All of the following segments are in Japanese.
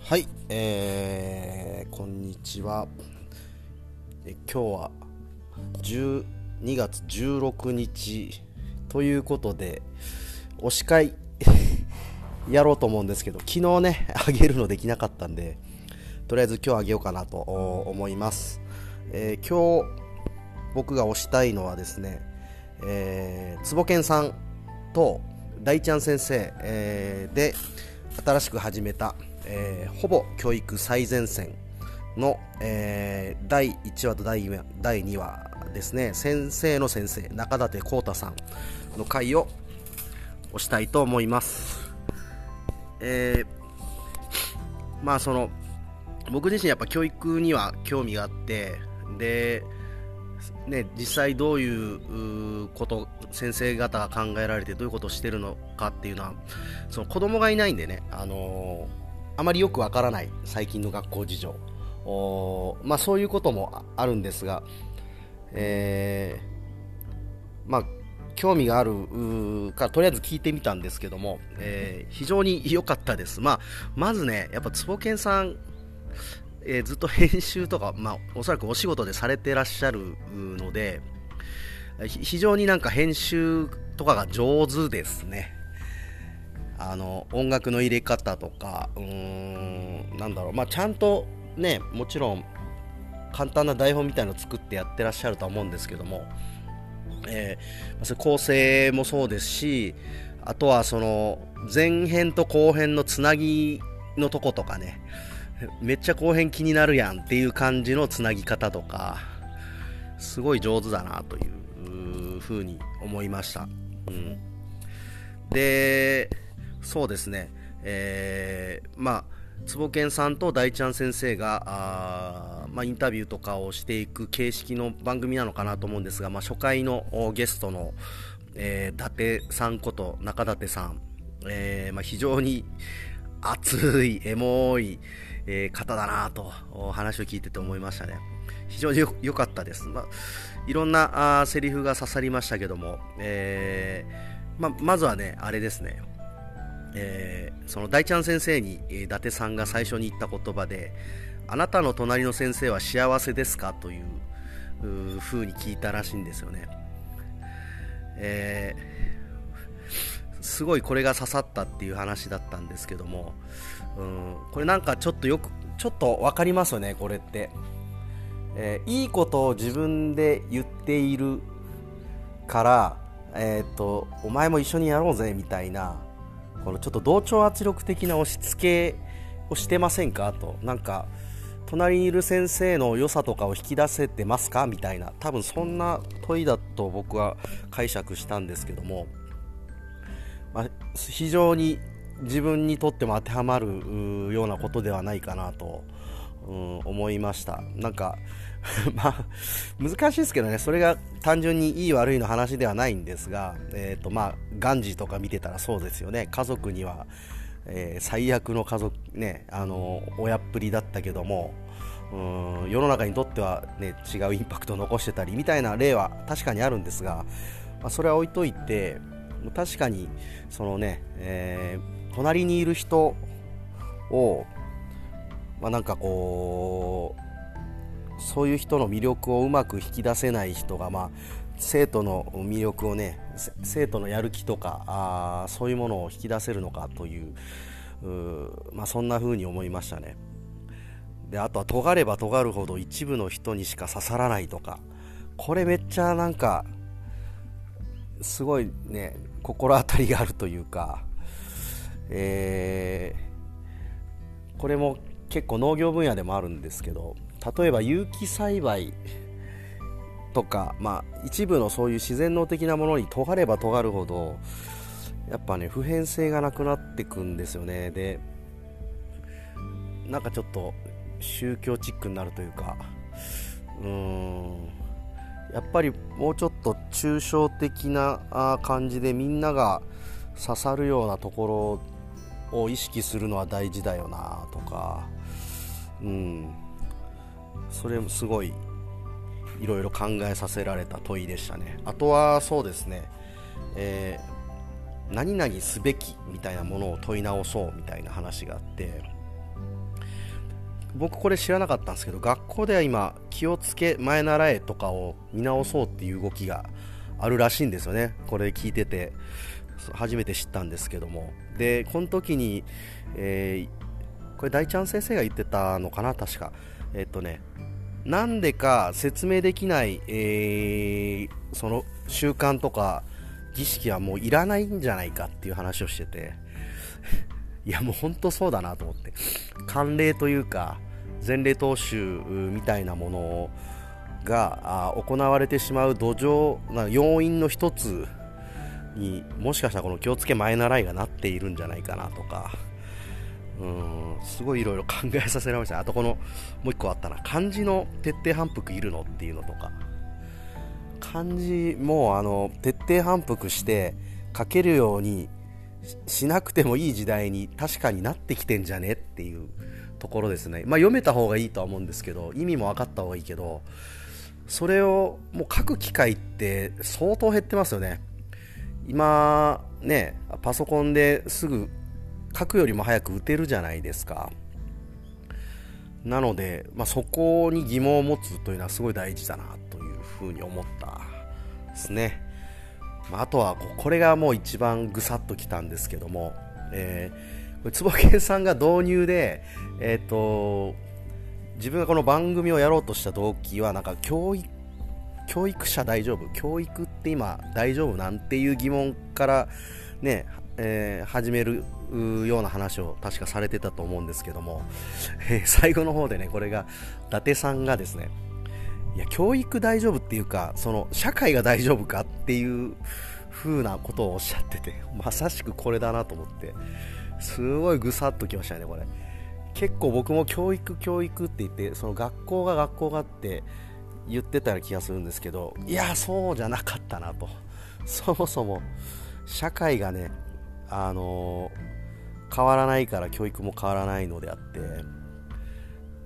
はい、えー、こんにちは。え今日は12月16日ということで、推し会 やろうと思うんですけど、昨日ね、あげるのできなかったんで、とりあえず今日あげようかなと思います。えー、今日僕が推したいのはですね、えー、つぼけんさんと大ちゃん先生、えー、で新しく始めたえー、ほぼ教育最前線の、えー、第1話と第第2話ですね。先生の先生中舘浩太さんの回を押したいと思います、えー、まあその僕自身やっぱ教育には興味があってでね、実際どういうこと先生方が考えられてどういうことをしてるのかっていうのはその子供がいないんでね、あのーあまりよくわからない最近の学校事情。お、まあ、そういうこともあるんですが、えー、まあ、興味があるからとりあえず聞いてみたんですけども、えー、非常に良かったです、まあ、まずねやっぱ坪健さん、えー、ずっと編集とか、まあ、おそらくお仕事でされてらっしゃるので非常になんか編集とかが上手ですね。あの音楽の入れ方とかうーんなんだろう。まあちゃんとねもちろん簡単な台本みたいの作ってやってらっしゃるとは思うんですけども、えー、それ構成もそうですしあとはその前編と後編のつなぎのとことかねめっちゃ後編気になるやんっていう感じのつなぎ方とかすごい上手だなというふうに思いました、うん、でそうですね、えー、まあ坪健さんと大ちゃん先生があ、まあ、インタビューとかをしていく形式の番組なのかなと思うんですが、まあ、初回のゲストの、えー、伊達さんこと中舘さん、えーまあ、非常に熱いエモい、えー、方だなと話を聞いてて思いましたね非常に良かったです、まあ、いろんなあセリフが刺さりましたけども、えーまあ、まずはねあれですね。えー、その大ちゃん先生にえ、伊達さんが最初に言った言葉で「あなたの隣の先生は幸せですか?」というふうに聞いたらしいんですよね、えー、すごいこれが刺さったっていう話だったんですけども、うん、これなんかちょっとよくちょっと分かりますよねこれって、えー、いいことを自分で言っているから、えーとお前も一緒にやろうぜみたいなこのちょっと同調圧力的な押し付けをしてませんかと。なんか隣にいる先生の良さとかを引き出せてますか？みたいな。多分そんな問いだと僕は解釈したんですけども、まあ、非常に自分にとっても当てはまるようなことではないかなと、うん、思いましたなんか まあ、難しいですけどね、それが単純にいい悪いの話ではないんですが、えっ、ー、と、まあ、ガンジーとか見てたらそうですよね。家族には、えー、最悪の家族、ね、あの、親っぷりだったけども、うん世の中にとっては、ね、違うインパクトを残してたりみたいな例は確かにあるんですが、まあ、それは置いといて確かにそのね、えー、隣にいる人を、まあ、なんかこうそういう人の魅力をうまく引き出せない人が、まあ、生徒の魅力をね生徒のやる気とかあそういうものを引き出せるのかというまあ、そんな風に思いましたね。であとは尖れば尖るほど一部の人にしか刺さらないとかこれめっちゃなんかすごいね心当たりがあるというか、えー、これも結構農業分野でもあるんですけど例えば有機栽培とか、まあ、一部のそういう自然能的なものに尖れば尖るほどやっぱね普遍性がなくなってくんですよね。でなんかちょっと宗教チックになるというかうーんやっぱりもうちょっと抽象的な感じでみんなが刺さるようなところを意識するのは大事だよなとかうん。それもすごいいろいろ考えさせられた問いでしたね。あとはそうですね、え何々すべきみたいなものを問い直そうみたいな話があって僕これ知らなかったんですけど学校では今気をつけ前習えとかを見直そうっていう動きがあるらしいんですよね。これ聞いてて初めて知ったんですけども。でこの時に、えー、これ大ちゃん先生が言ってたのかな確か。えっとねなんでか説明できない、えー、その習慣とか儀式はもういらないんじゃないかっていう話をしてて。いやもう本当そうだなと思って。慣例というか前例踏襲みたいなものが行われてしまう土壌な要因の一つにもしかしたらこの気をつけ前習いがなっているんじゃないかなとか。うんすごいいろいろ考えさせられましたあとこのもう一個あったな。漢字の徹底反復いるのっていうのとか。漢字もあの徹底反復して書けるようにしなくてもいい時代に確かになってきてんじゃねっていうところですね、まあ、読めた方がいいとは思うんですけど意味も分かった方がいいけどそれをもう書く機会って相当減ってますよね。今ねパソコンですぐ書くよりも早く打てるじゃないですか。なので、まあ、そこに疑問を持つというのはすごい大事だなというふうに思ったですね、まあ、あとはこれがもう一番ぐさっときたんですけども、えー、これ坪健さんが導入で、えーと自分がこの番組をやろうとした動機はなんか教育教育者大丈夫？教育って今大丈夫？なんていう疑問からね、えー、始めるような話を確かされてたと思うんですけども、えー、最後の方でねこれが伊達さんがですねいや教育大丈夫っていうかその社会が大丈夫かっていう風なことをおっしゃってて まさしくこれだなと思ってすごいぐさっときましたねこれ。結構僕も教育教育って言ってその学校が学校がって言ってたような気がするんですけどいやそうじゃなかったなと。そもそも社会がねあの、変わらないから教育も変わらないのであって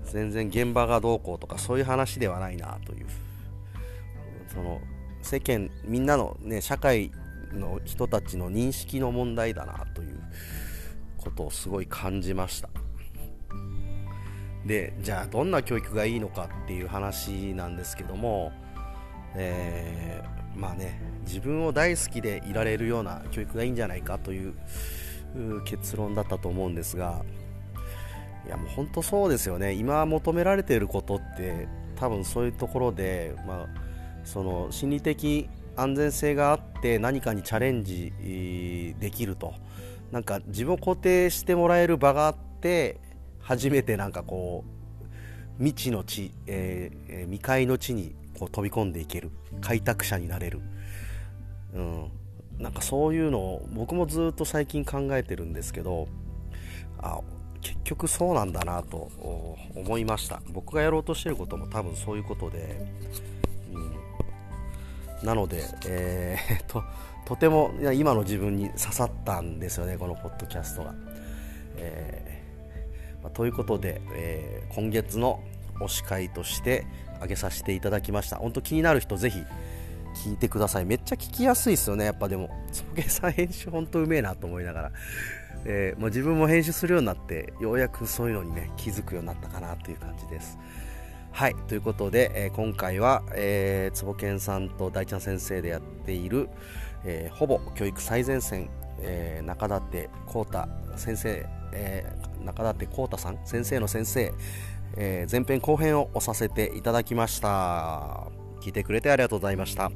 全然現場がどうこうとかそういう話ではないなという。その世間みんなのね社会の人たちの認識の問題だなということをすごい感じました。でじゃあどんな教育がいいのかっていう話なんですけども、えー、まあね自分を大好きでいられるような教育がいいんじゃないかという結論だったと思うんですがいやもう本当そうですよね。今求められていることって多分そういうところで、まあ、その心理的安全性があって何かにチャレンジできると。なんか自分を肯定してもらえる場があって初めてなんかこう未知の地、えー、未開の地にこう飛び込んでいける開拓者になれる、うん、なんかそういうのを僕もずっと最近考えてるんですけどあ結局そうなんだなと思いました。僕がやろうとしてることも多分そういうことで、うん、なので、えー、ととても今の自分に刺さったんですよねこのポッドキャストが。えーまあ、ということで、えー、今月の推し会として挙げさせていただきました。本当気になる人ぜひ聞いてください。めっちゃ聞きやすいですよねやっぱでも。つぼけさん編集本当うめえなと思いながら、えー、もう自分も編集するようになってようやくそういうのにね気づくようになったかなという感じです。はいということで、えー、今回は、えー、坪健さんと大ちゃん先生でやっている、えー、ほぼ教育最前線、えー、中舘浩太先生、えー、中舘幸太さん先生の先生、えー、前編後編を押させていただきました。聞いてくれてありがとうございました。